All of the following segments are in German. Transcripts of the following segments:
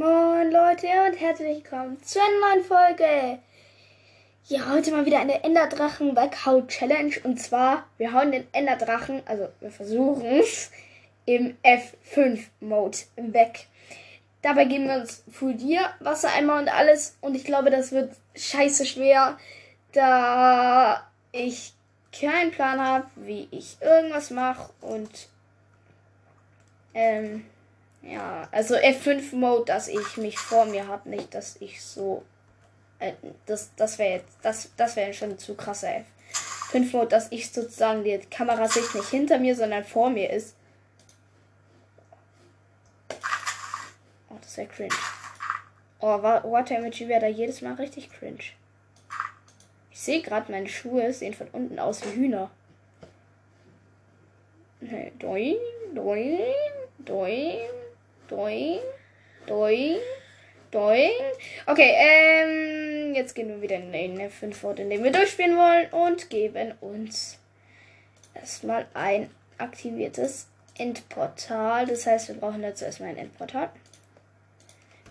Moin Leute und herzlich willkommen zu einer neuen Folge. Ja, heute mal wieder eine Enderdrachen Weghaut Challenge und zwar, wir hauen den Enderdrachen, also wir versuchen es, im F5 Mode weg. Dabei geben wir uns Fudier, Wassereimer und alles und ich glaube, das wird scheiße schwer, da ich keinen Plan habe, wie ich irgendwas mache und ähm, ja, also F5-Mode, dass ich mich vor mir habe, nicht, dass ich so. Äh, das das wäre jetzt. Das, das wäre schon zu krasser F5-Mode, dass ich sozusagen die Kamerasicht nicht hinter mir, sondern vor mir ist. Oh, das wäre cringe. Oh, Water Emoji wäre da jedes Mal richtig cringe. Ich sehe gerade, meine Schuhe sehen von unten aus wie Hühner. Doing, doing, doing. Doing. Doing. Doing. Okay, ähm, jetzt gehen wir wieder in den 5 Ort, in dem wir durchspielen wollen und geben uns erstmal ein aktiviertes Endportal. Das heißt, wir brauchen dazu erstmal ein Endportal.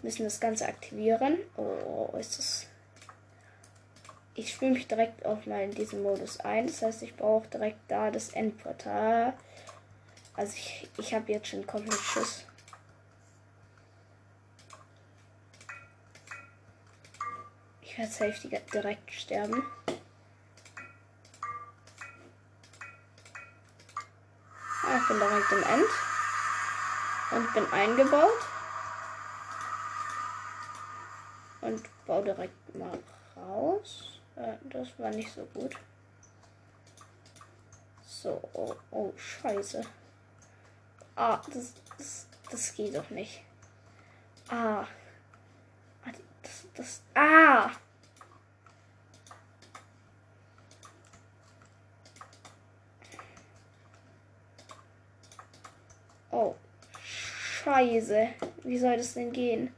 Müssen das Ganze aktivieren. Oh, ist das. Ich spiele mich direkt auch mal in diesen Modus ein. Das heißt, ich brauche direkt da das Endportal. Also ich, ich habe jetzt schon komplett Schuss. Werde Safety direkt sterben. Ah, ich bin direkt im End. Und bin eingebaut. Und baue direkt mal raus. Äh, das war nicht so gut. So, oh, oh scheiße. Ah, das, das, das geht doch nicht. Ah das, das, ah! Oh. Scheiße. Wie soll das denn gehen?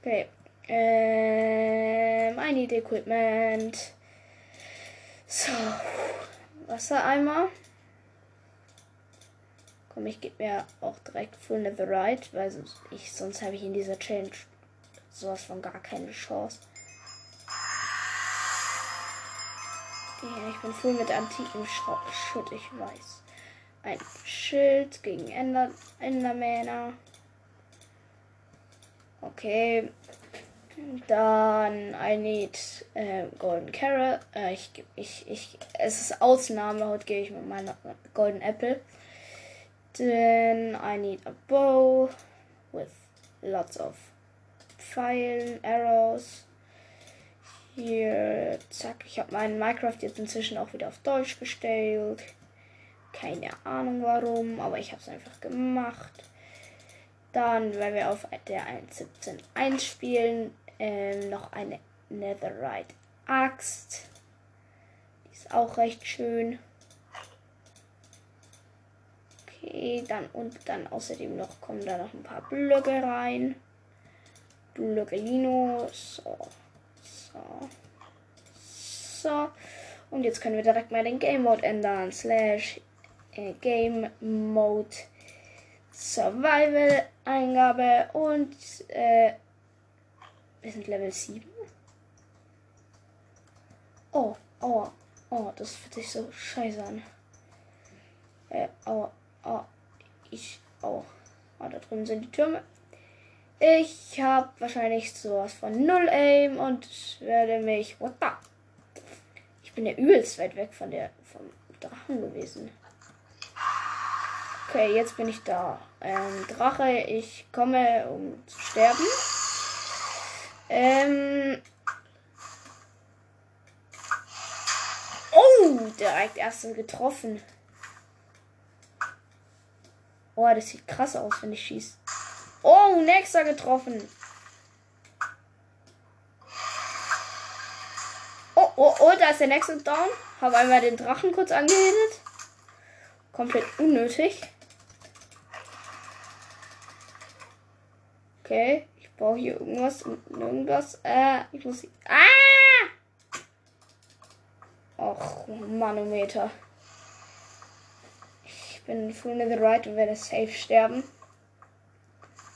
Okay. Ähm, I need equipment. So. Wassereimer. Komm, ich gebe mir auch direkt Full Netherite, weil ich, sonst habe ich in dieser Change sowas von gar keine Chance. Ja, ich bin voll mit antikem Schutt, ich weiß. Ein Schild gegen Ender Endermänner. Okay. Dann I need äh, Golden Carrot. Äh, ich, ich, ich, es ist Ausnahme. Heute gehe ich mit meiner Golden Apple. Then I need a bow with lots of Pfeilen, Arrows. Hier, zack. Ich habe meinen Minecraft jetzt inzwischen auch wieder auf Deutsch gestellt. Keine Ahnung warum, aber ich habe es einfach gemacht. Dann, wenn wir auf der 1.17.1 spielen, ähm, noch eine Netherite Axt. Die ist auch recht schön. Okay, dann und dann außerdem noch kommen da noch ein paar Blöcke rein. Blöckelino. So. So. So. Und jetzt können wir direkt mal den Game Mode ändern. Slash äh, Game Mode Survival Eingabe und äh, wir sind Level 7. Oh, oh, oh, das fühlt sich so scheiße an. Äh, oh, oh, ich, oh, oh, da drüben sind die Türme. Ich habe wahrscheinlich sowas von Null Aim und werde mich, what the? Ich bin ja übelst weit weg von der, vom Drachen gewesen. Okay, jetzt bin ich da. Ähm, Drache, ich komme, um zu sterben. Ähm. Oh, direkt ersten getroffen. Oh, das sieht krass aus, wenn ich schieße. Oh, nächster getroffen. Oh, oh, oh, da ist der nächste down. Habe einmal den Drachen kurz angehittet. Komplett unnötig. Okay, ich baue hier irgendwas und irgendwas. Äh, ich muss. Ah! Och, Manometer. Ich bin full in the right und werde safe sterben.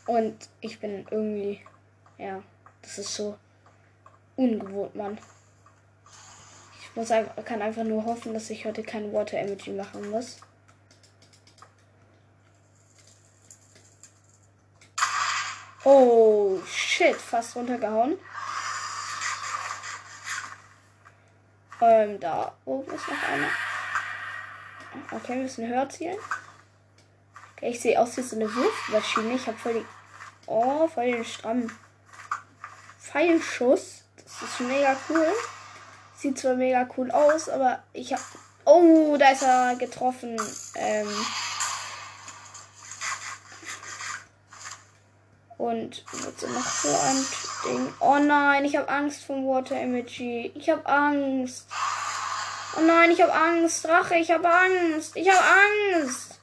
Und ich bin irgendwie, ja, das ist so ungewohnt, Mann. Ich muss einfach, kann einfach nur hoffen, dass ich heute kein Water Emoji machen muss. Oh, shit, fast runtergehauen. Ähm, da oben ist noch einer. Okay, wir müssen höher zielen. Okay, ich sehe aus wie so eine Wurfmaschine. Ich habe voll die. Oh, voll den strammen Pfeilschuss. Das ist mega cool. Sieht zwar mega cool aus, aber ich habe. Oh, da ist er getroffen. Ähm. Und was noch so ein Ding? Oh nein, ich habe Angst vom Water Emoji. Ich habe Angst. Oh nein, ich habe Angst. Drache, ich habe Angst. Ich habe Angst.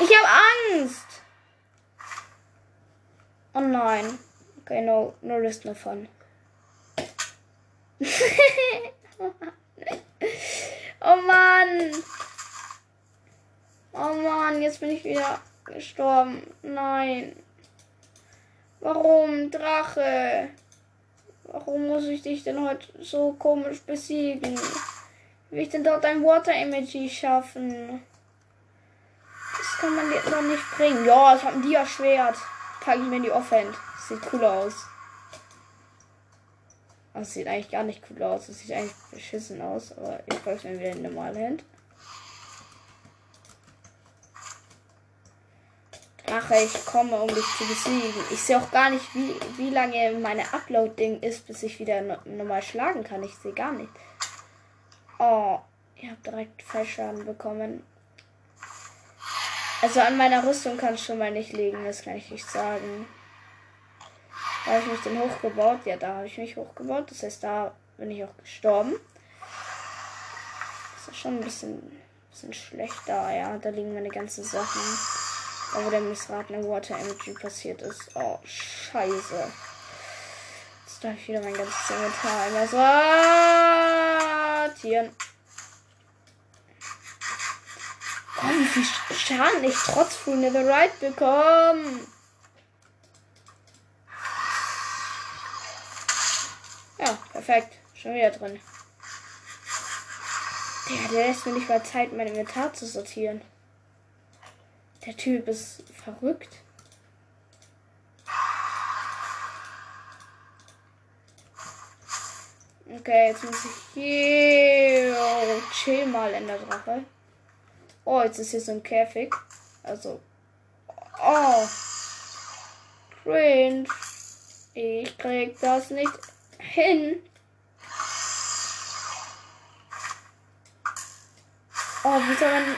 Ich habe Angst. Oh nein. Okay, no, no risk, no fun. oh Mann. Oh Mann, jetzt bin ich wieder gestorben. Nein. Warum, Drache? Warum muss ich dich denn heute so komisch besiegen? Wie will ich denn dort ein Water Emoji schaffen? Das kann man jetzt noch nicht bringen. Ja, es hat ein Dia-Schwert. Packe ich mir in die Offhand. Sieht cool aus. Das sieht eigentlich gar nicht cool aus. Das sieht eigentlich beschissen aus. Aber ich packe es mir wieder in normale Hand. Drache, ich komme, um dich zu besiegen. Ich sehe auch gar nicht, wie, wie lange meine Upload-Ding ist, bis ich wieder no normal schlagen kann. Ich sehe gar nicht. Oh, ich habe direkt Fallschaden bekommen. Also an meiner Rüstung kann es schon mal nicht liegen, das kann ich nicht sagen. Da habe ich mich denn hochgebaut. Ja, da habe ich mich hochgebaut. Das heißt, da bin ich auch gestorben. Das ist schon ein bisschen, bisschen schlechter. Ja, da liegen meine ganzen Sachen. Da wo der missratene Water Energy passiert ist. Oh, scheiße. Jetzt darf ich wieder mein ganzes Inventar einmal sortieren. Oh, wie viel Schaden ich trotz Full Netherite bekomme. Ja, perfekt. Schon wieder drin. Der, der lässt mir nicht mal Zeit, mein Inventar zu sortieren. Der Typ ist verrückt. Okay, jetzt muss ich hier. Oh, chill mal in der Drache. Oh, jetzt ist hier so ein Käfig. Also. Oh. Cringe. Ich krieg das nicht hin. Oh, wie soll man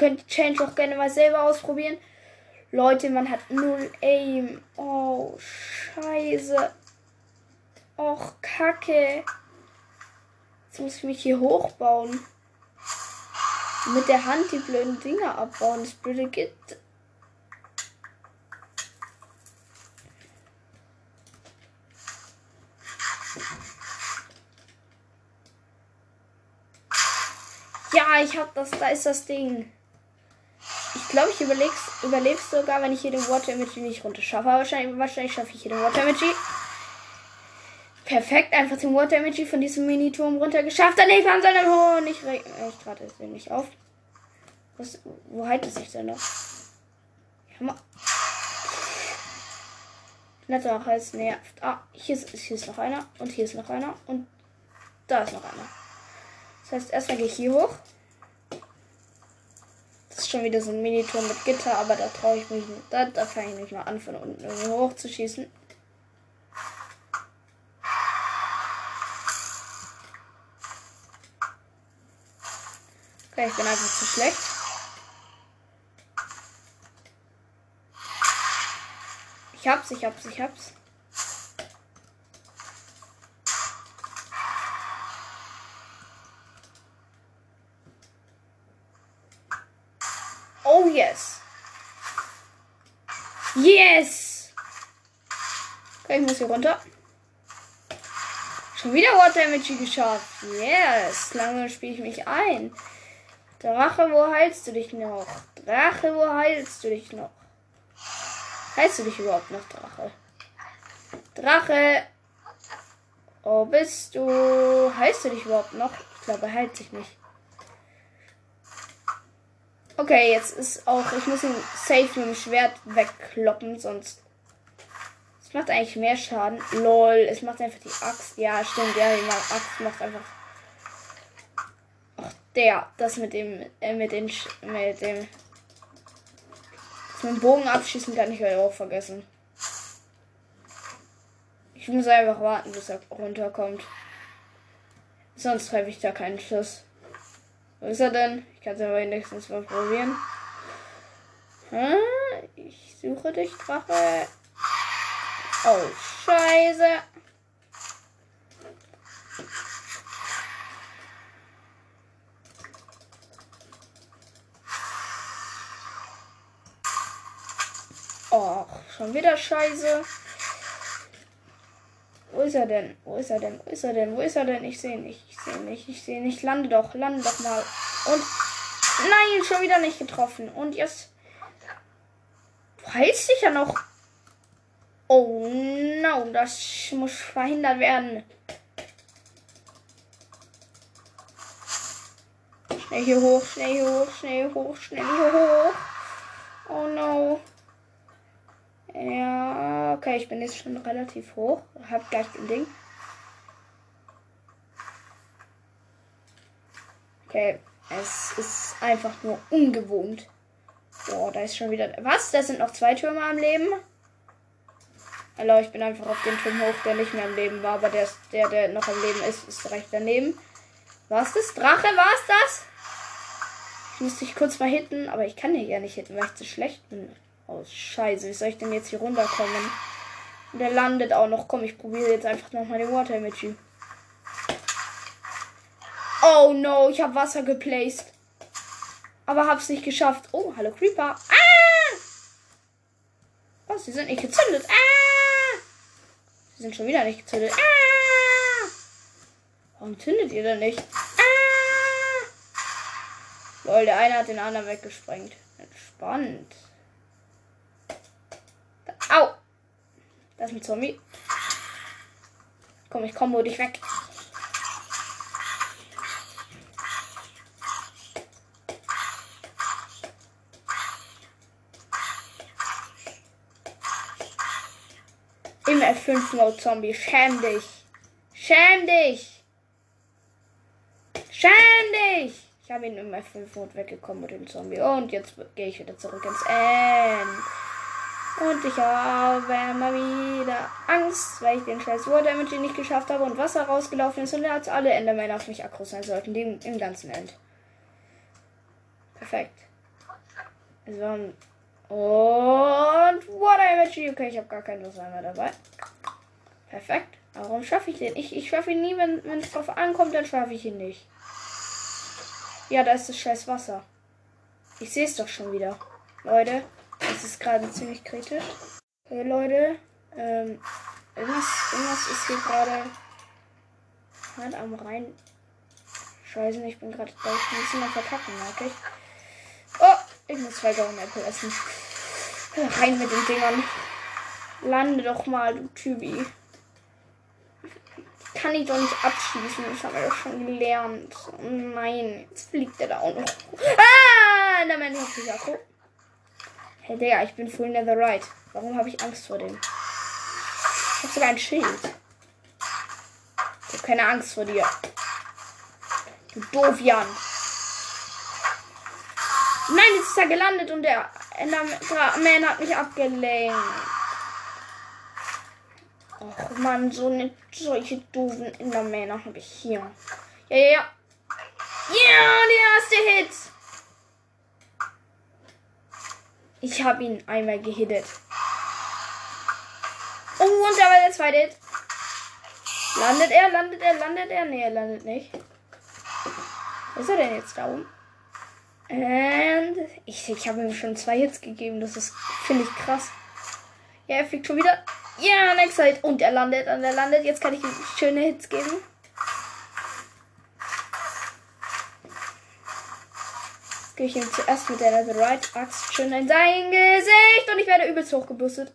könnt die Change auch gerne mal selber ausprobieren. Leute, man hat null Aim. Oh, scheiße. Och, kacke. Jetzt muss ich mich hier hochbauen. Mit der Hand die blöden Dinger abbauen. Das blöde gibt. Ja, ich hab das. Da ist das Ding. Glaube, ich überlebe sogar, wenn ich hier den Water Emoji nicht runterschaffe. Aber wahrscheinlich, wahrscheinlich schaffe ich hier den Water Emoji. Perfekt, einfach den Water Emoji von diesem Mini-Turm runtergeschafft. Dann ich an seinem Horn. Ich, ich es nicht auf. Was, wo heilt es sich denn noch? Hammer. Netter Hals nervt. Ah, hier ist, hier ist noch einer. Und hier ist noch einer. Und da ist noch einer. Das heißt, erstmal gehe ich hier hoch schon wieder so ein Miniturm mit Gitter, aber da traue ich mich nicht. Da, da fange ich nicht mal an, von unten irgendwie hoch zu schießen. Okay, ich bin einfach zu schlecht. Ich hab's, ich hab's, ich hab's. yes. Yes. Okay, ich muss hier runter. Schon wieder Water Damage geschafft. Yes. Lange spiele ich mich ein. Drache, wo heilst du dich noch? Drache, wo heilst du dich noch? Heißt du dich überhaupt noch Drache? Drache! Oh, bist du. Heißt du dich überhaupt noch? Ich glaube, er heilt sich nicht. Okay, jetzt ist auch. Ich muss ihn safe mit dem Schwert wegkloppen, sonst. Es macht eigentlich mehr Schaden. Lol, es macht einfach die Axt. Ja, stimmt, ja, die Axt macht einfach. Ach, der. Das mit dem. Äh, mit den. Mit dem. Mit dem Bogen abschießen kann ich auch vergessen. Ich muss einfach warten, bis er runterkommt. Sonst treffe ich da keinen Schuss. Wo ist er denn? Ich kann es aber wenigstens mal probieren. Hm? Ich suche dich, Drache. Oh, Scheiße. Och, schon wieder Scheiße. Wo ist er denn? Wo ist er denn? Wo ist er denn? Wo ist er denn? Ich sehe nicht. Ich sehe nicht. Ich sehe nicht. Lande doch. Lande doch mal. Und. Nein, schon wieder nicht getroffen. Und jetzt. Weiß ich ja noch. Oh no, das muss verhindert werden. Schnell hier hoch, schnell hier hoch, schnell hier hoch, schnell hier hoch. Oh no. Ja, okay, ich bin jetzt schon relativ hoch. Hab gleich ein Ding. Okay, es ist einfach nur ungewohnt. Boah, da ist schon wieder. Was? Da sind noch zwei Türme am Leben? Hallo, ich bin einfach auf den Turm hoch, der nicht mehr am Leben war, aber der, der, der noch am Leben ist, ist recht daneben. Was das? Drache, war's das? Ich müsste dich kurz mal hitten, aber ich kann hier ja nicht hitten, weil ich zu schlecht bin. Oh, scheiße. Wie soll ich denn jetzt hier runterkommen? Der landet auch noch. Komm, ich probiere jetzt einfach noch mal den Water Emoji. Oh no, ich habe Wasser geplaced. Aber hab's nicht geschafft. Oh, hallo Creeper. Ah! Was? Sie sind nicht gezündet. Ah! Sie sind schon wieder nicht gezündet. Ah! Warum zündet ihr denn nicht? Ah! Lol, der eine hat den anderen weggesprengt. Entspannt. Au! Da ist ein Zombie. Komm, ich komme dich weg. Im F5 Mode Zombie. Schäm dich. Schäm dich. Schäm dich. Ich habe ihn im F5 Mode weggekommen mit dem Zombie. Und jetzt gehe ich wieder zurück ins End. Und ich habe immer wieder Angst, weil ich den scheiß War Damage nicht geschafft habe und Wasser rausgelaufen ist und als alle Endermänner auf mich aggro sein sollten, die im ganzen End. Perfekt. Also, und Water Damage. Okay, ich habe gar kein Wasser mehr dabei. Perfekt. Warum schaffe ich den? Ich, ich schaffe ihn nie, wenn, es drauf ankommt, dann schaffe ich ihn nicht. Ja, da ist das scheiß Wasser. Ich sehe es doch schon wieder. Leute, das ist gerade ziemlich kritisch. Okay, Leute. Ähm, irgendwas, irgendwas ist hier gerade halt am Rhein. Scheiße, ich bin gerade da ein bisschen am Verkacken, merke ich. Ich muss zwei Golden Apple essen. Rein mit den Dingern. Lande doch mal, du Typi. Kann ich doch nicht abschießen, das haben wir doch schon gelernt. Oh nein, jetzt fliegt er da auch noch. Ah, na mein Akku. Hey Digga, ich bin full Netherite. Warum habe ich Angst vor dem? Ich habe sogar ein Schild. Ich habe keine Angst vor dir. Du doof Jan. Nein, jetzt ist er gelandet und der Enderman hat mich abgelenkt. Och man, so eine solche doofen Endermänner habe ich hier. Ja, ja, ja. Ja, der erste Hit. Ich habe ihn einmal gehittet. Oh, und da war der zweite Hit. Landet er, landet er, landet er? Nee, er landet nicht. Was ist er denn jetzt da oben? Und ich, ich habe ihm schon zwei Hits gegeben. Das ist, finde ich, krass. Ja, er fliegt schon wieder. Ja, next side. Und er landet und er landet. Jetzt kann ich ihm schöne Hits geben. Gehe ich ihm zuerst mit der Right Axt schön in sein Gesicht und ich werde übelst hochgebürstet.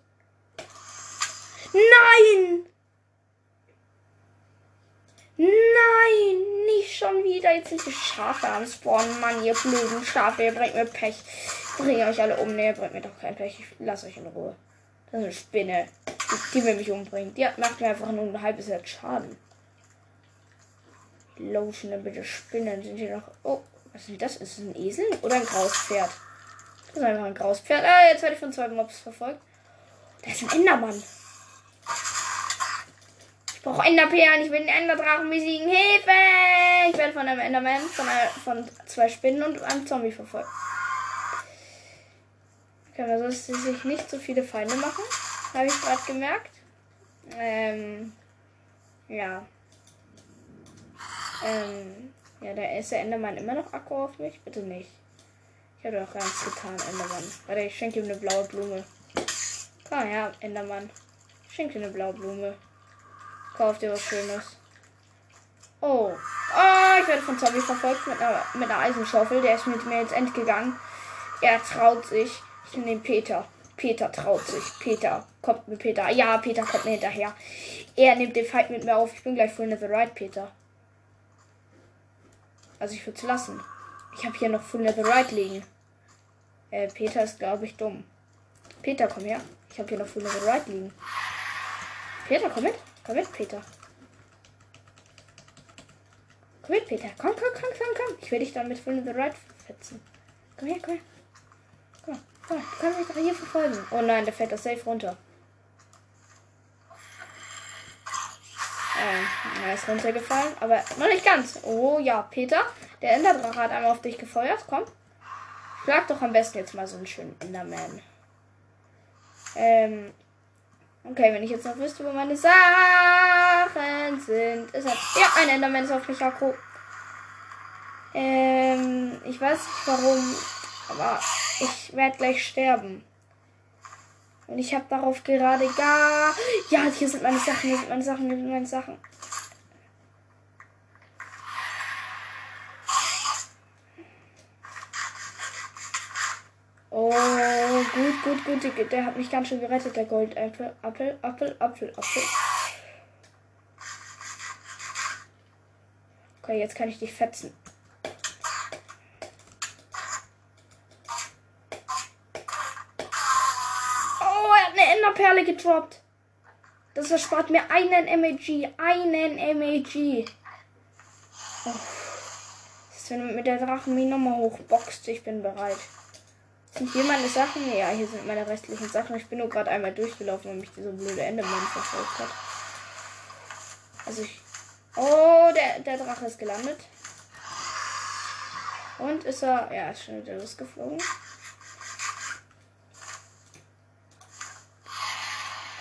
Nein! Nein, nicht schon wieder. Jetzt sind die Schafe am Spawnen. Mann, ihr blöden Schafe, ihr bringt mir Pech. Bringe euch alle um. Ne, ihr bringt mir doch kein Pech. Ich lasse euch in Ruhe. Das ist eine Spinne. Die, will mich umbringen. Die macht mir einfach nur ein halbes Herz Schaden. Lotion, bitte Spinnen. Sind hier noch. Oh, was ist das? Ist es ein Esel oder ein Grauspferd? Das ist einfach ein Grauspferd. Ah, jetzt werde ich von zwei Mobs verfolgt. Da ist ein Endermann brauche Enderperlen. Ich will den Enderdrachen besiegen. Hilfe! Ich werde von einem Enderman, von, einer, von zwei Spinnen und einem Zombie verfolgt. Okay, dass sie sich nicht so viele Feinde machen. Habe ich gerade gemerkt. Ähm, ja. Ähm, ja, da ist der Endermann immer noch Akku auf mich. Bitte nicht. Ich habe doch nichts getan, Endermann. Warte, ich schenke ihm eine blaue Blume. Komm her, Endermann. Ich schenke dir eine blaue Blume. Kauf dir was Schönes. Oh. Oh, ich werde von Zombie verfolgt mit einer, mit einer Eisenschaufel. Der ist mit mir jetzt entgegangen. Er traut sich. Ich nehme Peter. Peter traut sich. Peter kommt mit Peter. Ja, Peter kommt mir hinterher. Er nimmt den Fight mit mir auf. Ich bin gleich full the right, Peter. Also ich würde es lassen. Ich habe hier noch full the right liegen. Äh, Peter ist, glaube ich, dumm. Peter, komm her. Ich habe hier noch full the right liegen. Peter, komm mit. Komm mit, Peter. Komm mit, Peter. Komm, komm, komm, komm, komm. Ich will dich dann mit Full in the Right fetzen. Komm her, komm her. Komm, komm, du kannst mich doch hier verfolgen. Oh nein, der fällt das safe runter. Ähm, er ist runtergefallen, aber noch nicht ganz. Oh ja, Peter, der Enderdrache hat einmal auf dich gefeuert. Komm. Schlag doch am besten jetzt mal so einen schönen Enderman. Ähm, Okay, wenn ich jetzt noch wüsste, wo meine Sachen sind. Ist halt, ja, ein Enderman ist auf mich Akku. Ähm, ich weiß nicht warum, aber ich werde gleich sterben. Und ich habe darauf gerade gar. Ja, hier sind meine Sachen, hier sind meine Sachen, hier sind meine Sachen. Oh, gut, gut, gut. Der hat mich ganz schön gerettet, der Goldapfel. Apfel, Apfel, Apfel, Apfel. Okay, jetzt kann ich dich fetzen. Oh, er hat eine Enderperle gedroppt. Das erspart mir einen MAG. Einen MAG. Oh. Das ist, wenn mit der Drachen mich nochmal hochboxt. Ich bin bereit. Sind hier meine Sachen? Ja, hier sind meine restlichen Sachen. Ich bin nur gerade einmal durchgelaufen, weil mich dieser blöde Enderman verfolgt hat. Also ich. Oh, der, der Drache ist gelandet. Und ist er. Ja, ist schon wieder losgeflogen.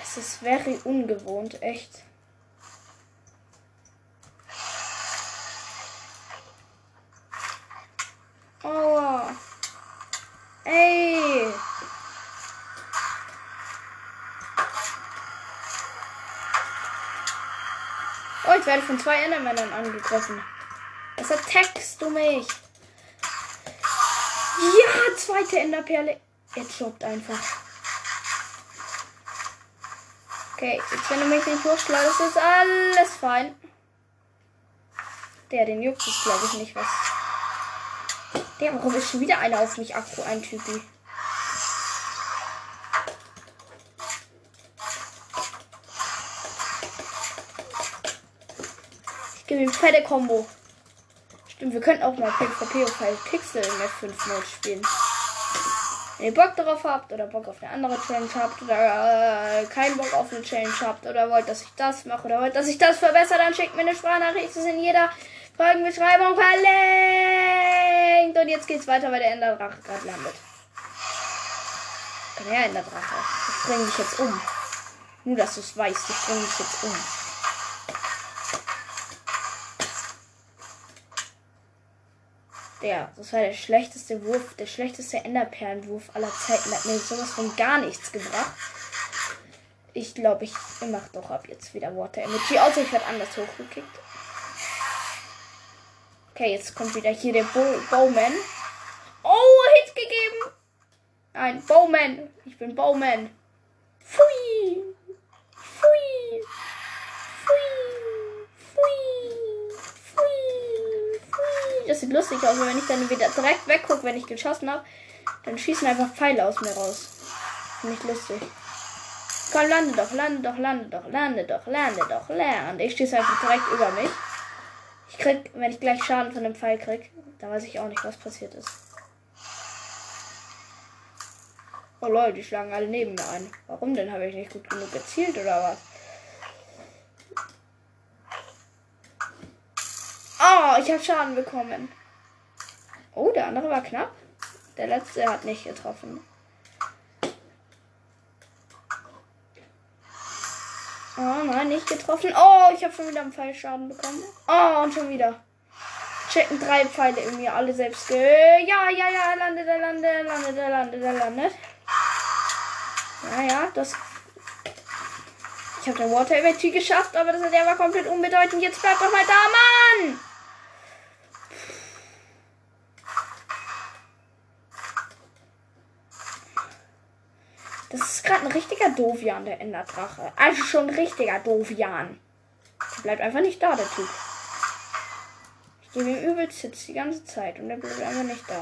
Es ist very ungewohnt, echt. Ich werde von zwei Endermännern angegriffen. Was attackst du mich? Ja, zweite Enderperle. Er droppt einfach. Okay, jetzt wenn du mich nicht durchschleudest, ist alles fein. Der, den juckt es glaube ich nicht was. Der, warum ist schon wieder einer auf mich Akku, ein Typi? Gib ihm fette Combo. Stimmt, wir könnten auch mal PvP auf Pixel in der 5 Mode spielen. Wenn ihr Bock darauf habt oder Bock auf eine andere Challenge habt oder äh, keinen Bock auf eine Challenge habt oder wollt, dass ich das mache oder wollt, dass ich das verbessere, dann schickt mir eine Sprachnachricht. Das ist in jeder Folgenbeschreibung verlinkt. Und jetzt geht's weiter, weil der Enderdrache gerade landet. Komm her, Enderdrache. Ich bringe dich jetzt um. Nur, dass du es weißt. Ich bringe dich jetzt um. Der, das war der schlechteste Wurf, der schlechteste Enderperlenwurf aller Zeiten. Hat mir sowas von gar nichts gebracht. Ich glaube, ich mache doch ab jetzt wieder Water Energy. Außer ich werde anders hochgekickt. Okay, jetzt kommt wieder hier der Bo Bowman. Oh, Ein Bowman. Ich bin Bowman. Pfui. Pfui. Pfui. Pfui. Pfui. Pfui. Das sieht lustig aus, wenn ich dann wieder direkt weggucke, wenn ich geschossen habe. Dann schießen einfach Pfeile aus mir raus. Ich lustig. Komm, lande doch, lande doch, lande doch, lande doch, lande doch, lande. Ich schieße einfach direkt über mich. Ich krieg, wenn ich gleich Schaden von dem Pfeil krieg, dann weiß ich auch nicht, was passiert ist. Oh Leute, die schlagen alle neben mir ein. Warum denn? Habe ich nicht gut genug gezielt oder was? Oh, ich habe Schaden bekommen. Oh, der andere war knapp. Der letzte hat nicht getroffen. Oh nein, nicht getroffen. Oh, ich habe schon wieder einen Pfeilschaden bekommen. Oh, und schon wieder. Checken drei Pfeile in mir, alle selbst. Ge ja, ja, ja, er landet, er landet, er landet, er landet, er landet. Ja, ja, das. Ich habe den Water Energy geschafft, aber das, der war komplett unbedeutend. Jetzt bleib doch mal da, Mann! Das ist gerade ein richtiger Dovian, der Enderdrache. Also schon ein richtiger Dovian. Der bleibt einfach nicht da, der Typ. Ich gebe ihm übelst Hits die ganze Zeit und der bleibt einfach nicht da.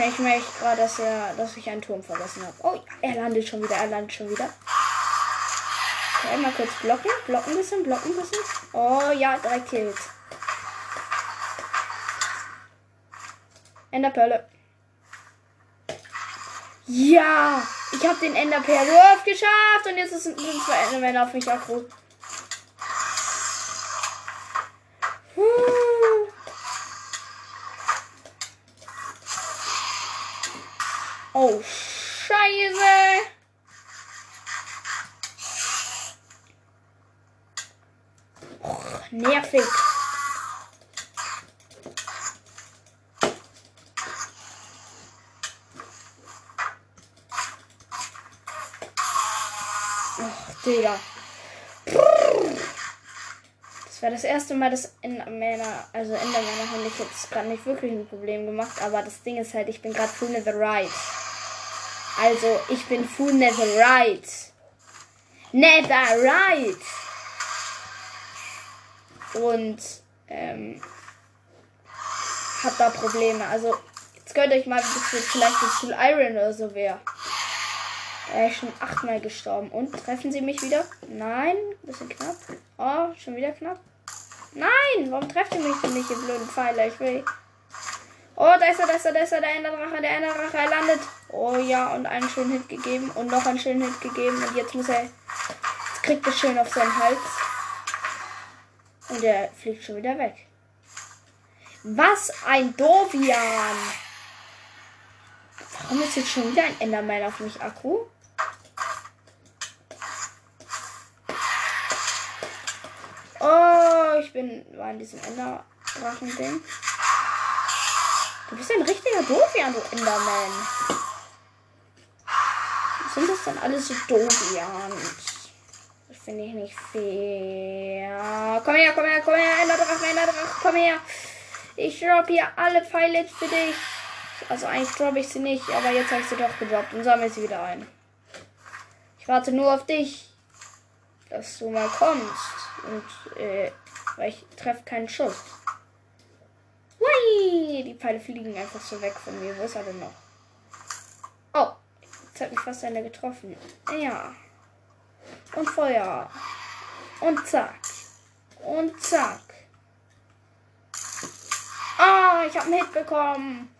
Ich merke gerade, dass dass ich einen Turm vergessen habe. Oh, er landet schon wieder, er landet schon wieder. Okay, mal kurz blocken, blocken bisschen, blocken bisschen. Oh ja, drei Kills. Enderperle. Ja, ich habe den Enderperle geschafft und jetzt sind zwei Endermänner auf mich aggro. Oh, Scheiße. Och, nervig. Digga. Das war das erste Mal, dass Endermänner, also Endermänner haben ich jetzt gerade nicht wirklich ein Problem gemacht, aber das Ding ist halt, ich bin gerade full Netherite. Also, ich bin full Netherite. Netherite! Und, ähm, hab da Probleme. Also, jetzt könnt ihr euch mal, bis vielleicht das Full Iron oder so wäre. Er ist schon achtmal gestorben. Und treffen sie mich wieder? Nein, bisschen knapp. Oh, schon wieder knapp. Nein, warum trefft ihr mich denn nicht, ihr blöden Pfeiler? Ich will. Oh, da ist er, da ist er, da ist er, der Enderdrache, der Enderdrache, er landet. Oh ja, und einen schönen Hit gegeben und noch einen schönen Hit gegeben. Und jetzt muss er. Jetzt kriegt er schön auf seinen Hals. Und er fliegt schon wieder weg. Was ein Dovian! Warum ist jetzt schon wieder ein Enderman auf mich Akku? Ich bin war in diesem Enderdrachen-Ding. Du bist ein richtiger Dovian, du Enderman. Sind das dann alle so Dovians? Das finde ich nicht fair. Komm her, komm her, komm her, Enderdrache, Enderdrache, komm her. Ich drop hier alle Pfeile für dich. Also eigentlich droppe ich sie nicht, aber jetzt habe ich sie doch gedroppt und sammle sie wieder ein. Ich warte nur auf dich, dass du mal kommst. Und äh, weil ich treffe keinen Schuss. Hui! Die Pfeile fliegen einfach so weg von mir. Wo ist er denn noch? Oh, jetzt hat mich fast einer getroffen. Ja. Und Feuer. Und zack. Und zack. Ah, ich habe einen Hit bekommen.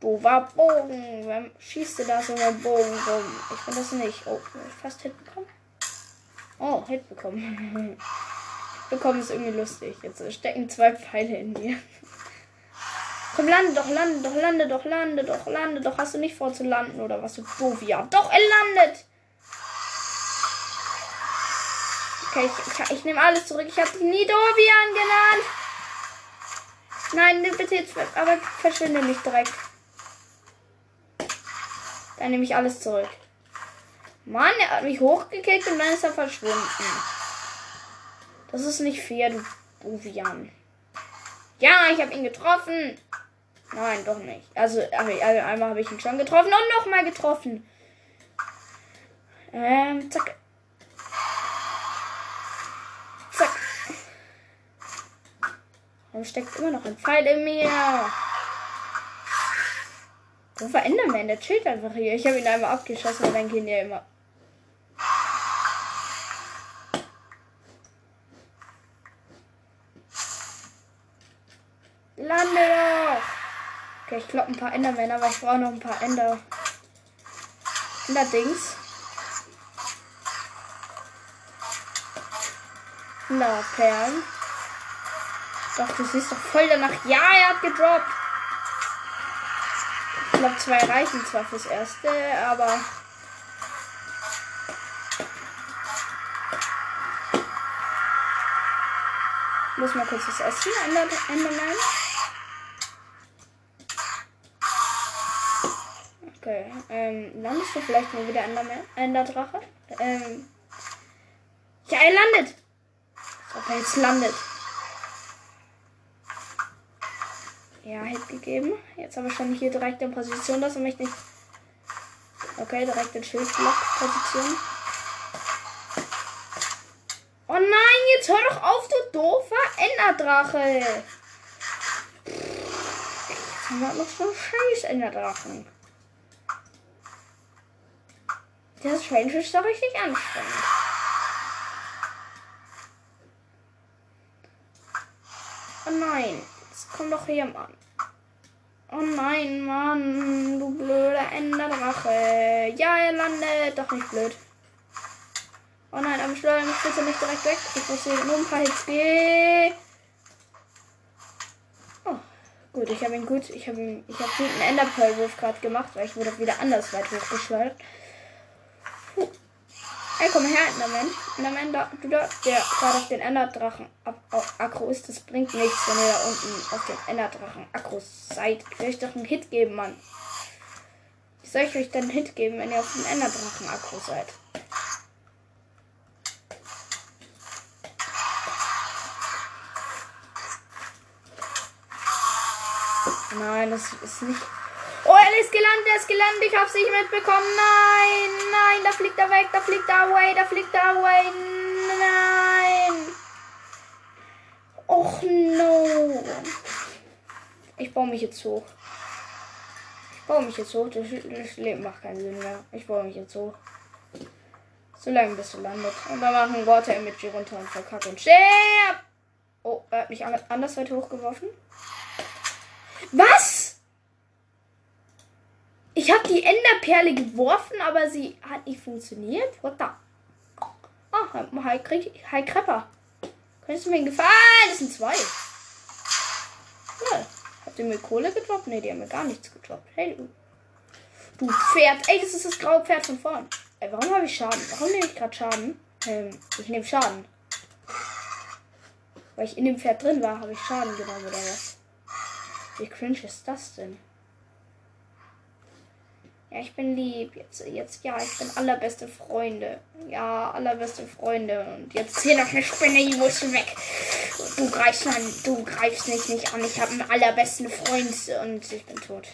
Du war Bogen. Wer schießt da so einen Bogen rum? Ich bin das nicht. Oh, fast Hit bekommen. Oh, Hit bekommen. bekommen ist irgendwie lustig. Jetzt stecken zwei Pfeile in mir. Komm, lande doch, lande doch, lande doch, lande doch, lande doch. Hast du nicht vor zu landen oder was, du doof? Doch, er landet. Okay, ich, ich, ich nehme alles zurück. Ich habe dich nie Dovian genannt. Nein, bitte jetzt, aber verschwinde nicht direkt. Dann nehme ich alles zurück. Mann, er hat mich hochgekickt und dann ist er verschwunden. Das ist nicht fair, du Dovian. Ja, ich habe ihn getroffen. Nein, doch nicht. Also, also einmal habe ich ihn schon getroffen und nochmal getroffen. Ähm, zack. Zack. Warum steckt immer noch ein Pfeil in mir? Wo verändern wir Der chillt einfach hier. Ich habe ihn einmal abgeschossen und dann gehen ja immer. Lande doch! Okay, ich kloppe ein paar Endermänner, aber ich brauche noch ein paar Ender. Allerdings. Na, Perlen. Doch, du siehst doch voll danach. Ja, er hat gedroppt. Ich glaube, zwei reichen zwar fürs erste, aber. Muss mal kurz was essen, Enderman. Okay, ähm, landest du vielleicht mal wieder Enderman, Enderdrache? Ähm. Ja, er landet! Ob er jetzt landet. Ja, Hit gegeben. Jetzt aber schon hier direkt in Position, dass er mich nicht. Okay, direkt in Schildblock-Position. Oh nein, jetzt hör doch auf, du doofer Enderdrache. Jetzt haben wir noch so scheiß Enderdrachen. Das Strange ist doch richtig anstrengend. Oh nein. Komm doch her, Mann. Oh nein, Mann. Du blöder Enderdrache. Ja, er landet. Doch nicht blöd. Oh nein, aber schleudern mich bitte nicht direkt weg. Ich muss hier nur ein paar Hits gehen. Oh, gut, ich habe ihn gut. Ich habe ihn. Ich habe einen Enderpearl-Wurf gerade gemacht, weil ich wurde wieder anders weit hochgeschleudert. Puh. Ey, komm her, Enderman. Enderman, da, du da, der gerade auf den Enderdrachen Akro ist, das bringt nichts, wenn ihr da unten auf den Enderdrachen Akro seid. Ich will euch doch einen Hit geben, Mann. Wie soll ich euch denn einen Hit geben, wenn ihr auf den Enderdrachen Akro seid? Nein, das ist nicht Oh, er ist gelandet, er ist gelandet. Ich hab's nicht mitbekommen. Nein, nein, da fliegt er weg, da fliegt er away, da fliegt er away. Nein. Och no. Ich baue mich jetzt hoch. Ich baue mich jetzt hoch. Das, das Leben macht keinen Sinn mehr. Ich baue mich jetzt hoch. So lange bis du landet. Und dann machen Water Emoji runter und verkackt und stirb. Oh, er hat mich anders weit hochgeworfen. Was? Ich habe die Enderperle geworfen, aber sie hat nicht funktioniert. What the? Ah, hi, hi Krepper. Könntest du mir gefallen? Das sind zwei. Ja. Habt ihr mir Kohle gedroppt? Ne, die haben mir gar nichts gedroppt. Hey, du. Du Pferd. Ey, das ist das graue Pferd von vorn. Ey, warum habe ich Schaden? Warum nehme ich gerade Schaden? Ähm, ich nehme Schaden. Weil ich in dem Pferd drin war, habe ich Schaden genommen oder was? Wie cringe ist das denn? Ja, ich bin lieb. Jetzt, jetzt, ja, ich bin allerbeste Freunde. Ja, allerbeste Freunde. Und jetzt hier noch eine Spinne, die muss weg. Du greifst an, du greifst mich nicht an. Ich habe einen allerbesten Freund und ich bin tot.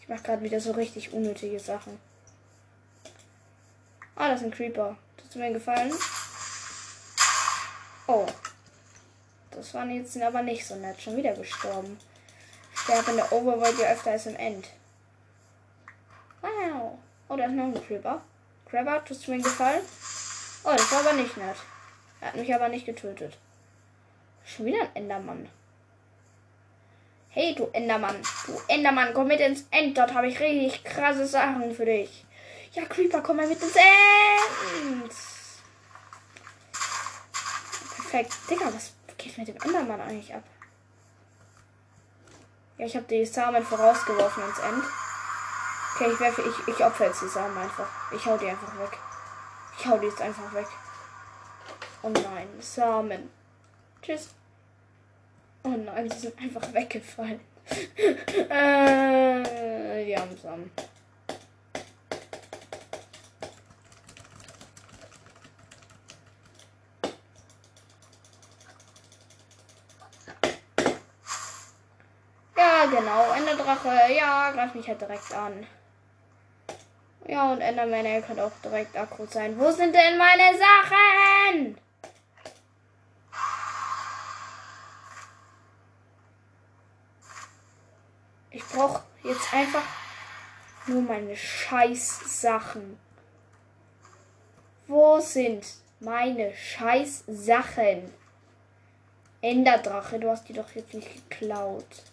Ich mache gerade wieder so richtig unnötige Sachen. Ah, das ist ein Creeper. Hat mir gefallen. Oh. Das war jetzt aber nicht so nett. Schon wieder gestorben. Sterbe in der Overworld ja öfter als im End. Wow. Oh, da ist noch ein Creeper. Crabber, tust du mir einen Gefallen? Oh, das war aber nicht nett. Er hat mich aber nicht getötet. Schon wieder ein Endermann. Hey, du Endermann. Du Endermann, komm mit ins End. Dort habe ich richtig krasse Sachen für dich. Ja, Creeper, komm mal mit ins End. Perfekt. Digga, was geht mit dem Endermann eigentlich ab? Ja, ich habe die Samen vorausgeworfen ins End. Okay, ich werfe, ich, ich opfer jetzt die Samen einfach. Ich hau die einfach weg. Ich hau die jetzt einfach weg. Oh nein, Samen. Tschüss. Oh nein, sie sind einfach weggefallen. äh, die haben Samen. Genau. Enderdrache. Ja, greift mich halt direkt an. Ja, und Enderman, er kann auch direkt aggro sein. Wo sind denn meine Sachen? Ich brauche jetzt einfach nur meine scheiß Sachen. Wo sind meine scheiß Sachen? Enderdrache, du hast die doch jetzt nicht geklaut.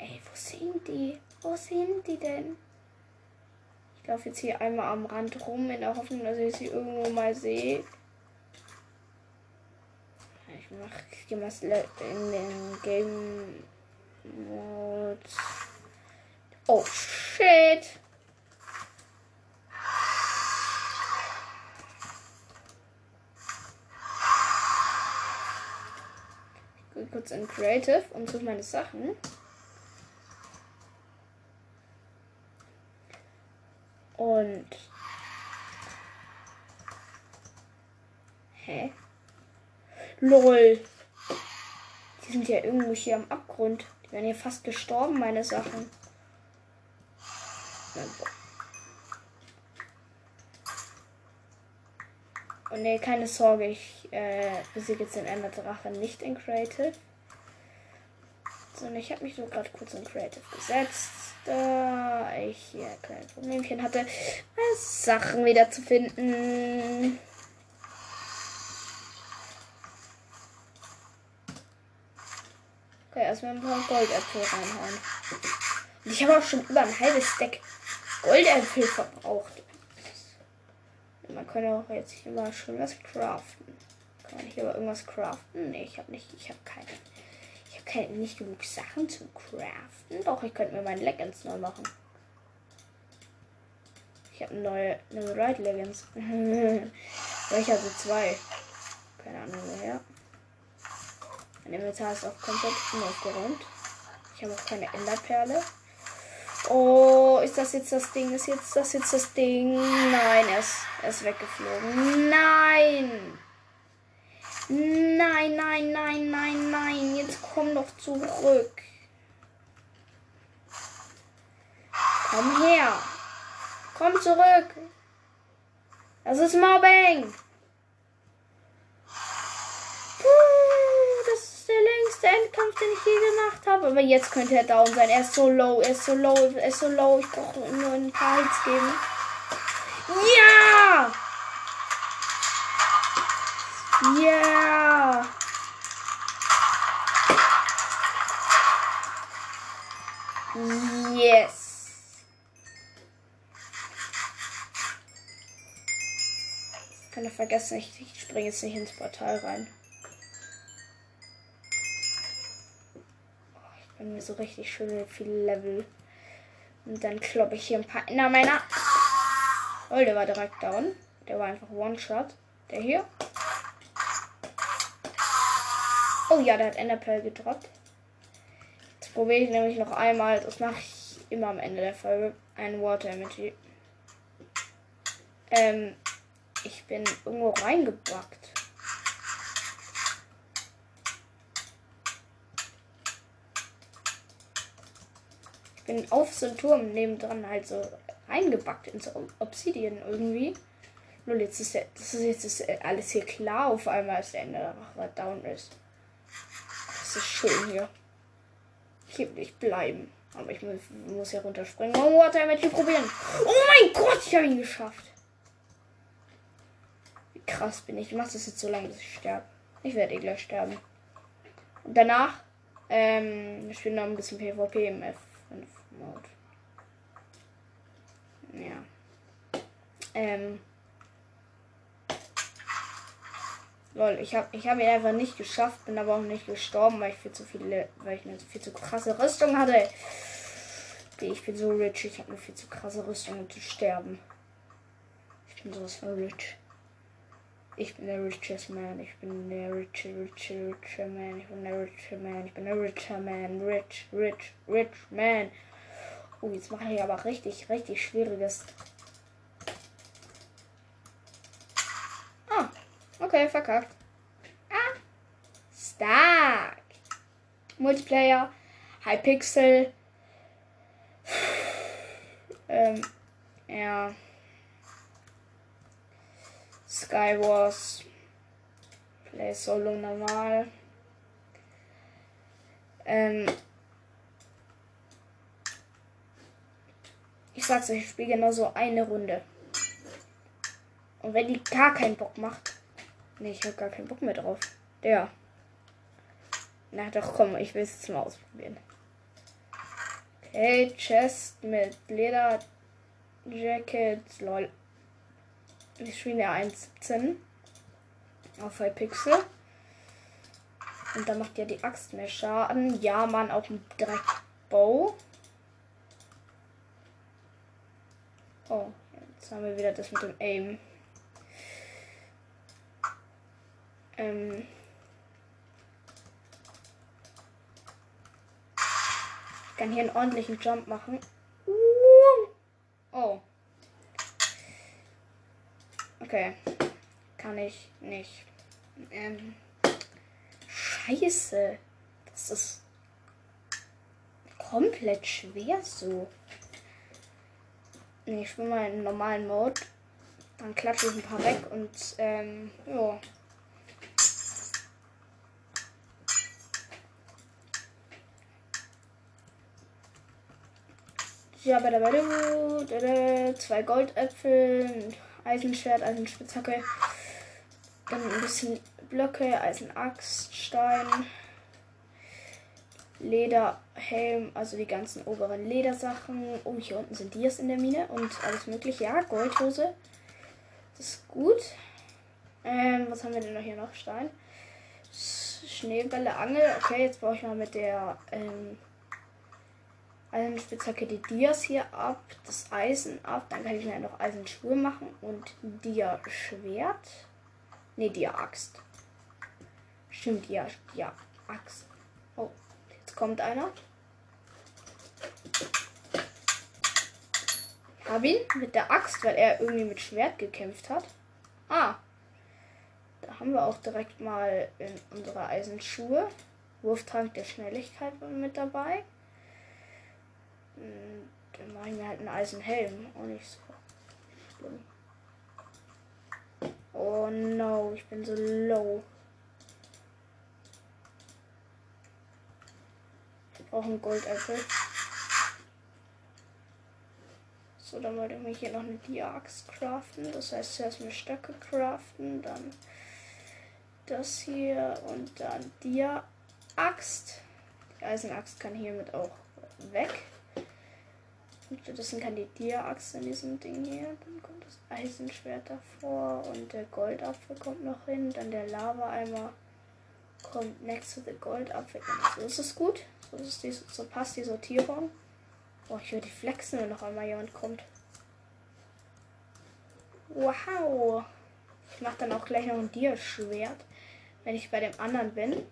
Ey, wo sind die? Wo sind die denn? Ich laufe jetzt hier einmal am Rand rum in der Hoffnung, dass ich sie irgendwo mal sehe. Ich mach, ich mal in den Game Mode. Oh shit! Ich gehe kurz in Creative und suche meine Sachen. Und. Hä? LOL. Die sind ja irgendwo hier am Abgrund. Die werden ja fast gestorben, meine Sachen. Und nee, keine Sorge, ich äh, besiege jetzt den Enderdrachen nicht in Creative. Sondern ich habe mich nur gerade kurz in Creative gesetzt da ich hier ein kleines Problemchen hatte, Sachen wieder zu finden. Okay, erstmal ein paar Goldäpfel reinhauen. Und ich habe auch schon über ein halbes Deck Goldäpfel verbraucht. Man könnte auch jetzt hier mal schon was craften. Kann ich aber irgendwas craften? Nee, ich habe nicht. Ich habe keine keine, nicht genug Sachen zu craften. Doch, ich könnte mir meine Leggings neu machen. Ich habe neue eine Ride Leggings. ich hatte zwei. Keine Ahnung woher. Mein Inventar ist auch komplett unaufgeräumt. Ich habe auch keine Enderperle. Oh, ist das jetzt das Ding? Ist jetzt das jetzt das Ding? Nein, er ist, er ist weggeflogen. Nein! Nein, nein, nein, nein, nein. Jetzt komm doch zurück. Komm her. Komm zurück. Das ist Mobbing. Puh, das ist der längste Endkampf, den ich je gemacht habe. Aber jetzt könnte er down sein. Er ist so low, er ist so low, er ist so low. Ich brauche nur einen Hits geben. Ja! Yeah! Yes! Ich kann vergessen, ich, ich springe jetzt nicht ins Portal rein. Oh, ich bin mir so richtig schön viele Level. Und dann kloppe ich hier ein paar in meiner. Oh, der war direkt down. Der war einfach One-Shot. Der hier. Oh ja, der hat Enderpearl gedroppt. Jetzt probiere ich nämlich noch einmal. Das mache ich immer am Ende der Folge. Ein Water Emoji. Ähm, ich bin irgendwo reingebackt. Ich bin auf so einem Turm nebendran halt so reingebackt ins Obsidian irgendwie. Nur jetzt ist, der, das ist jetzt ist alles hier klar auf einmal, als der Ende der down ist. Das ist schön hier. Hier will ich bleiben. Aber ich muss, muss hier runterspringen. Oh, Water mit hier probieren. Oh mein Gott, ich habe ihn geschafft. Wie krass bin ich. Ich mache das jetzt so lange, bis ich sterbe. Ich werde eh gleich sterben. Und danach, ähm, ich spiele noch ein bisschen PvP im F5-Mode. Ja. Ähm. Lol, ich habe ich hab ihn einfach nicht geschafft, bin aber auch nicht gestorben, weil ich viel zu viele, weil ich eine viel zu krasse Rüstung hatte. Ich bin so rich, ich habe eine viel zu krasse Rüstung, um zu sterben. Ich bin sowas von rich. Ich bin der richest man, ich bin der rich, rich, richer man, ich bin der richer man, ich bin der richer man, rich, rich, rich man. Oh, jetzt mache ich aber richtig, richtig schwieriges Okay, verkackt. Ah. Stark. Multiplayer. Hypixel. Ähm, ja. Skywars. Play Solo normal. Ähm, ich sag's euch, ich spiele genau so eine Runde. Und wenn die gar keinen Bock macht. Nee, ich hab gar keinen Bock mehr drauf. Der. Na doch, komm, ich will es jetzt mal ausprobieren. Okay, Chest mit Leder Jacket, lol. Ich spiele ja 1,17 auf 2 Pixel. Und da macht ja die Axt mehr Schaden. Ja, man, auch ein Dreckbow. Oh, jetzt haben wir wieder das mit dem Aim. Ähm. Ich kann hier einen ordentlichen Jump machen. Oh. Okay. Kann ich nicht. Ähm. Scheiße. Das ist komplett schwer so. Nee, ich spiele mal in normalen Mode. Dann klatsche ich ein paar weg und ähm, ja. Ja, bei der Weide, zwei Goldäpfel, Eisenschwert, Eisenspitzhacke, dann ein bisschen Blöcke, Eisenaxt, Stein, Lederhelm, also die ganzen oberen Ledersachen. Oh, hier unten sind Dias in der Mine und alles mögliche. Ja, Goldhose. Das ist gut. Ähm, was haben wir denn noch hier noch? Stein. Schneebälle, Angel. Okay, jetzt brauche ich mal mit der ähm, Eisenspitzhacke die Dias hier ab, das Eisen ab. Dann kann ich mir noch Eisenschuhe machen und Dia-Schwert. Ne, Dia-Axt. Stimmt, ja, ja, Axt. Oh, jetzt kommt einer. Hab ihn mit der Axt, weil er irgendwie mit Schwert gekämpft hat. Ah, da haben wir auch direkt mal in unsere Eisenschuhe. Wurftrank der Schnelligkeit mit dabei. Dann mache ich mir halt einen Eisenhelm. Auch nicht so. Oh no, ich bin so low. Ich brauche einen Goldäpfel. So, dann wollte ich mir hier noch eine Dia-Axt craften. Das heißt, zuerst eine Stöcke craften, dann das hier und dann Dia-Axt. Die Eisenaxt kann hiermit auch weg. Stattdessen kann die Dia-Axt in diesem Ding hier. Dann kommt das Eisenschwert davor und der Goldapfel kommt noch hin. Dann der Lava-Eimer kommt next to the Goldapfel. So ist es gut. So, ist die, so passt die Sortierung. Boah, ich die flexen, wenn noch einmal jemand kommt. Wow. Ich mache dann auch gleich noch ein Dia-Schwert, wenn ich bei dem anderen bin.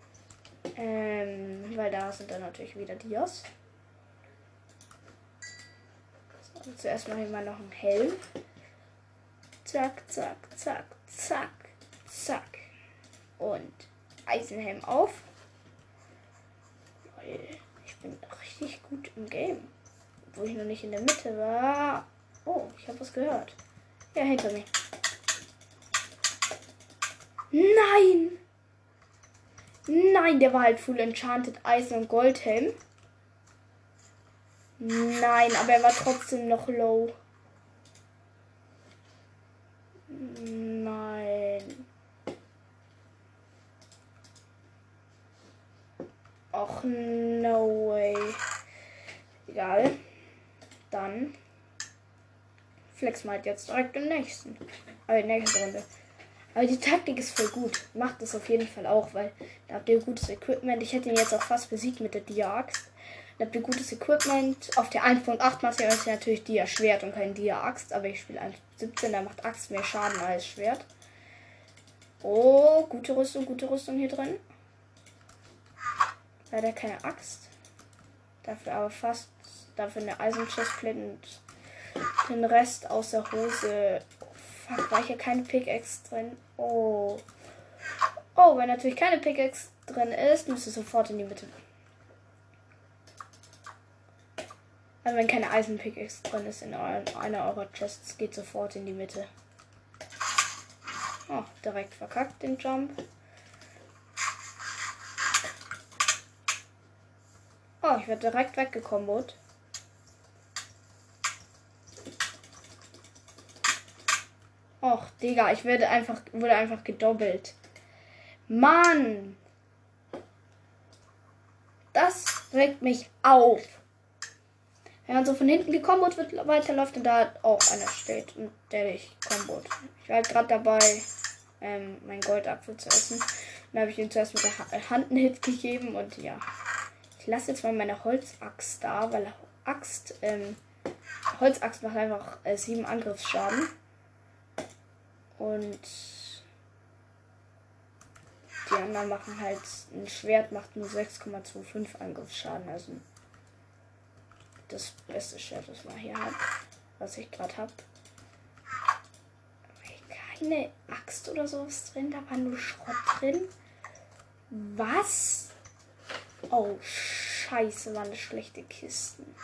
Ähm, weil da sind dann natürlich wieder Dias. Und zuerst mache ich mal noch einen Helm. Zack, zack, zack, zack, zack. Und Eisenhelm auf. Ich bin richtig gut im Game. Wo ich noch nicht in der Mitte war. Oh, ich habe was gehört. Ja, hinter mir. Nein! Nein, der war halt full enchanted Eisen und Goldhelm. Nein, aber er war trotzdem noch low. Nein. Och, no way. Egal. Dann flex mal jetzt direkt im nächsten. Aber nächste Runde. Aber die Taktik ist voll gut. Macht es auf jeden Fall auch, weil da habt ihr gutes Equipment. Ich hätte ihn jetzt auch fast besiegt mit der Dia-Axt. Dann habt ihr gutes Equipment. Auf der 1.8 macht ihr euch natürlich Dia-Schwert und kein Dia-Axt. Aber ich spiele 1.17, da macht Axt mehr Schaden als Schwert. Oh, gute Rüstung, gute Rüstung hier drin. Leider keine Axt. Dafür aber fast. Dafür eine Eisen-Chestplate und den Rest aus der Hose. Fuck, war hier keine Pickaxe drin? Oh. Oh, wenn natürlich keine Pickaxe drin ist, müsst ihr sofort in die Mitte. Also wenn keine Eisenpickaxe drin ist in einer eurer Chests, geht sofort in die Mitte. Oh, direkt verkackt den Jump. Oh, ich werde direkt weggekombot. Och, Digga, ich werde einfach, wurde einfach gedoppelt. Mann! Das regt mich auf. Wenn man so von hinten gekombot wird, weiterläuft und da auch einer steht und der dich kombot. Ich war halt gerade dabei, ähm, mein Goldapfel zu essen. Dann habe ich ihm zuerst mit der Hand einen Hit gegeben und ja. Ich lasse jetzt mal meine Holzaxt da, weil Axt, ähm, Holzaxt macht einfach äh, sieben Angriffsschaden. Und die anderen machen halt, ein Schwert macht nur 6,25 Angriffsschaden. Also das beste Schwert, was man hier hat, was ich gerade habe. Keine Axt oder sowas drin, da war nur Schrott drin. Was? Oh, scheiße, waren das schlechte Kisten.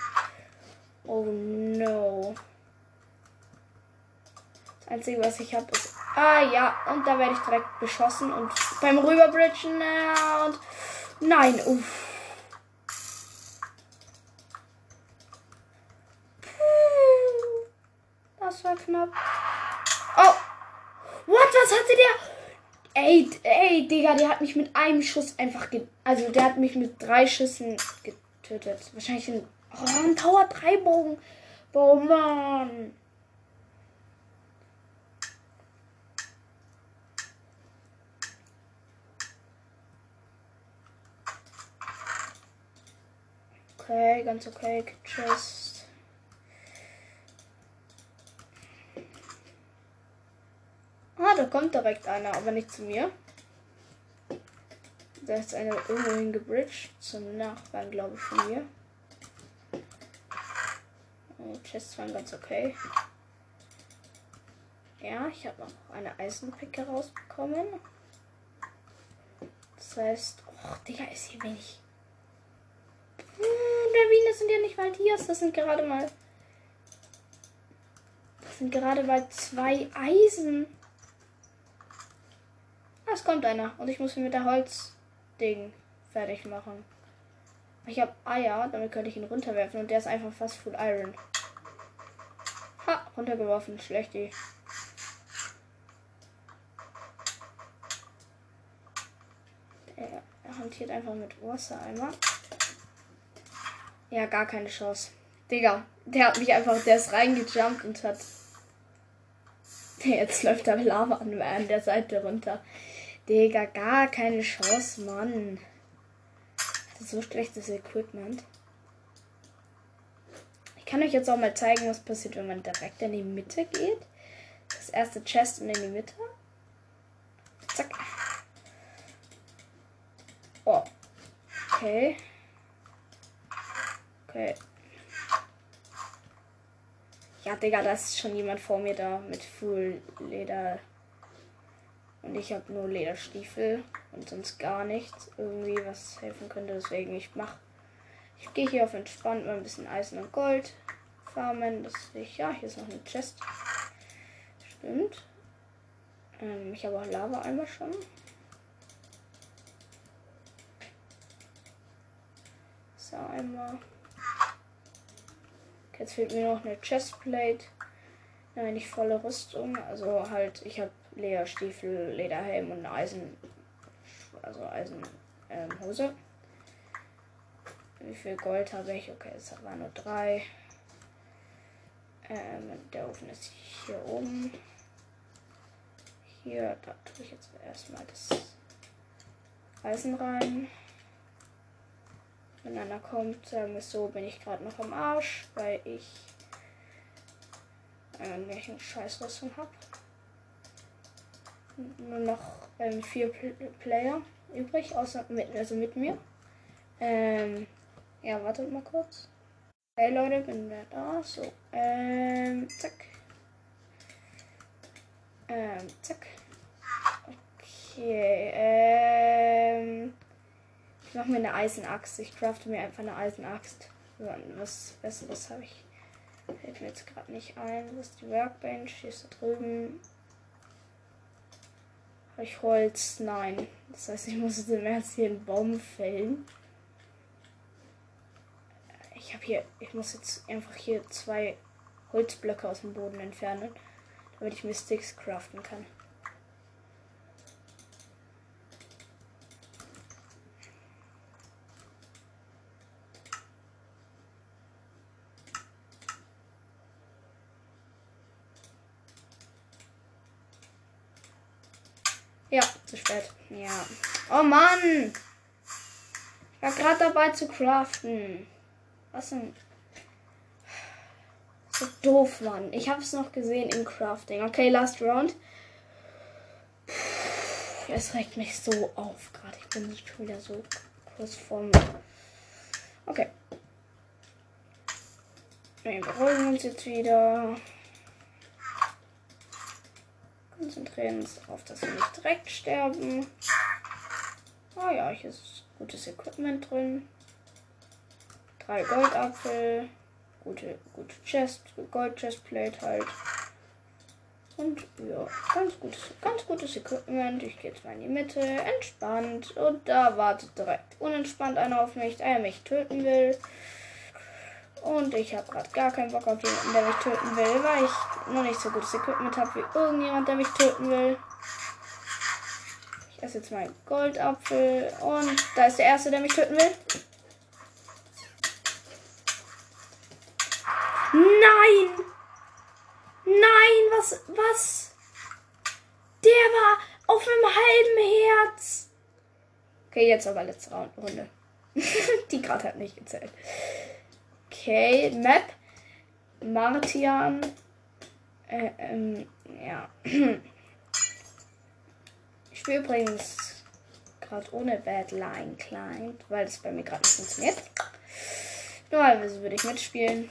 Oh no. Das Einzige, was ich habe, ist. Ah ja, und da werde ich direkt beschossen und beim Rüberbridgen. Äh, und. Nein, uff. War knapp. Oh! What? Was hatte der? Ey, ey, Digga, der hat mich mit einem Schuss einfach ge Also, der hat mich mit drei Schüssen getötet. Wahrscheinlich ein. Oh, ein Tower 3 Bogen. Oh, Mann. Okay, ganz okay. Chest. Da kommt direkt einer, aber nicht zu mir. Da ist einer irgendwo hingebridged. Zum Nachbarn, glaube ich, von mir. Chests waren ganz okay. Ja, ich habe noch eine Eisenpicke rausbekommen. Das heißt, oh, Digga, ist hier wenig hm, sind ja nicht mal Tiers. Das sind gerade mal. Das sind gerade mal zwei Eisen. Es kommt einer. Und ich muss ihn mit der Holzding fertig machen. Ich habe Eier, damit könnte ich ihn runterwerfen. Und der ist einfach fast Full Iron. Ha, runtergeworfen. Schlechti. Er, er hantiert einfach mit Wassereimer. Ja, gar keine Chance. Digga, der hat mich einfach, der ist reingejumpt und hat. Jetzt läuft da Lava an der Seite runter. Digga, gar keine Chance, Mann. Das ist so schlechtes Equipment. Ich kann euch jetzt auch mal zeigen, was passiert, wenn man direkt in die Mitte geht. Das erste Chest und in die Mitte. Zack. Oh. Okay. Okay. Ja, Digga, da ist schon jemand vor mir da mit Full Leder. Und ich habe nur Lederstiefel und sonst gar nichts irgendwie, was helfen könnte. Deswegen, ich mach. Ich gehe hier auf entspannt mal ein bisschen Eisen und Gold farmen. Das ich. Ja, hier ist noch eine Chest. Stimmt. Ähm, ich habe auch Lava einmal schon. So, einmal. Jetzt fehlt mir noch eine Chestplate. Nein, nicht volle Rüstung. Also halt, ich habe Lederstiefel, Lederhelm und Eisen. Also Eisenhose. Ähm, Wie viel Gold habe ich? Okay, es waren nur drei. Ähm, der Ofen ist hier oben. Hier, da tue ich jetzt erstmal das Eisen rein. Wenn einer kommt, sagen wir so, bin ich gerade noch am Arsch, weil ich irgendwelchen Scheißrüstung habe. Nur noch ähm, vier Pl Player übrig, außer mit, also mit mir. Ähm, ja, wartet mal kurz. Hey Leute, bin wieder da. So, ähm, zack. Ähm, zack. Okay, ähm. Ich mache mir eine Eisenaxt. Ich crafte mir einfach eine Eisenaxt. Was Besseres habe ich. Fällt mir jetzt gerade nicht ein. Wo ist die Workbench? Hier ist da drüben. Habe ich Holz? Nein. Das heißt, ich muss im Ernst hier einen Baum fällen. Ich habe hier. Ich muss jetzt einfach hier zwei Holzblöcke aus dem Boden entfernen, damit ich mir Sticks craften kann. Ja, zu spät. Ja. Oh Mann! Ich war gerade dabei zu craften. Was denn? So doof, Mann. Ich habe es noch gesehen im Crafting. Okay, last round. Es regt mich so auf gerade. Ich bin schon wieder so kurz vorm. Okay. Wir beruhigen uns jetzt wieder konzentrieren uns darauf, dass wir nicht direkt sterben. Oh ja, hier ist gutes Equipment drin. Drei Goldapfel. Gute, gute Chest, Gold Chestplate halt. Und ja, ganz gutes, ganz gutes Equipment. Ich gehe jetzt mal in die Mitte, entspannt. Und da wartet direkt unentspannt einer auf mich, der mich töten will. Und ich habe gerade gar keinen Bock auf jemanden, der mich töten will, weil ich noch nicht so gutes Equipment habe wie irgendjemand, der mich töten will. Ich esse jetzt meinen Goldapfel und da ist der erste, der mich töten will. Nein! Nein, was, was? Der war auf einem halben Herz. Okay, jetzt aber letzte Runde. Die gerade hat nicht gezählt. Okay, Map. Martian. Äh, ähm, ja. Ich spiele übrigens gerade ohne Bad Line Client, weil das bei mir gerade nicht funktioniert. Normalerweise würde ich mitspielen.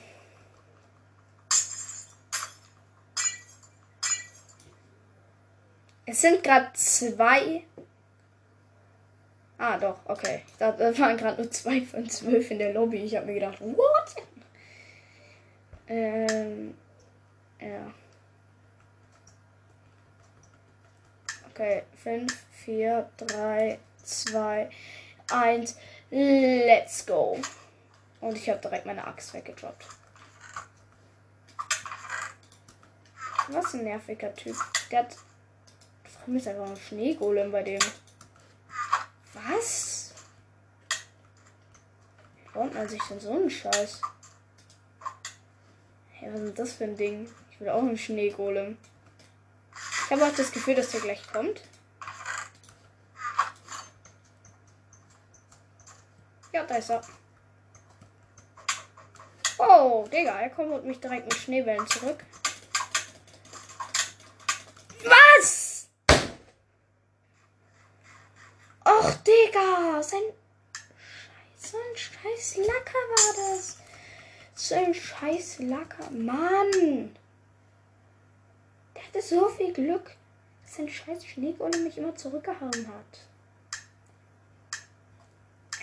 Es sind gerade zwei. Ah, doch, okay. Da waren gerade nur zwei von zwölf in der Lobby. Ich habe mir gedacht, what? Ähm, ja. Okay, 5, 4, 3, 2, 1. Let's go. Und ich habe direkt meine Axt weggedroppt. Was ein nerviger Typ. Der hat. Warum ist einfach ein Schneegolem bei dem? Was? Baut man sich denn so einen Scheiß? Hey, was ist das für ein Ding? Ich will auch einen Schneegolem. Ich habe auch das Gefühl, dass der gleich kommt. Ja, da ist er. Oh, Digga, er kommt und mich direkt mit Schneebällen zurück. Was? Och, Digga, sein so ein scheiß Lacker war das. So ein scheiß Lacker. Mann! Der hatte so viel Glück, dass sein scheiß Schneegolem mich immer zurückgehauen hat.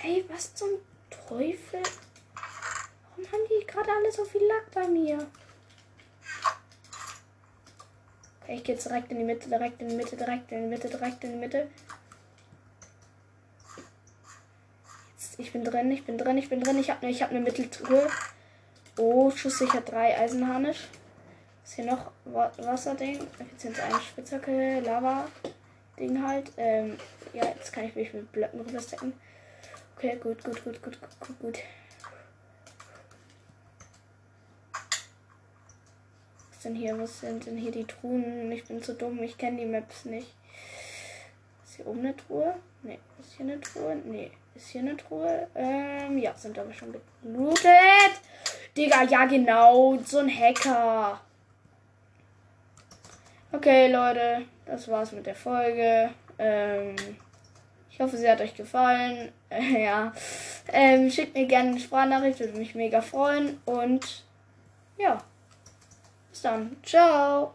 Ey, was zum Teufel? Warum haben die gerade alle so viel Lack bei mir? Okay, ich gehe direkt in die Mitte, direkt in die Mitte, direkt in die Mitte, direkt in die Mitte. Ich bin drin, ich bin drin, ich bin drin. Ich habe ne, ich hab eine Mitteltruhe. Oh, schusssicher 3 Eisenharnisch. Ist hier noch Wasserding? Effizienz 1 Spitzhacke, Lava-Ding halt. Ähm, ja, jetzt kann ich mich mit Blöcken rüberstecken. Okay, gut, gut, gut, gut, gut, gut, gut. Was denn hier? Was sind denn hier die Truhen? Ich bin zu dumm, ich kenne die Maps nicht. Ist hier oben eine Truhe? Ne. Ist hier eine Truhe? Ne. Ist hier eine Truhe? Ähm, ja, sind aber schon gelootet. Digga, ja genau, so ein Hacker. Okay, Leute, das war's mit der Folge. Ähm, ich hoffe, sie hat euch gefallen. Äh, ja, ähm, schickt mir gerne eine Sprachnachricht, würde mich mega freuen. Und ja, bis dann. Ciao.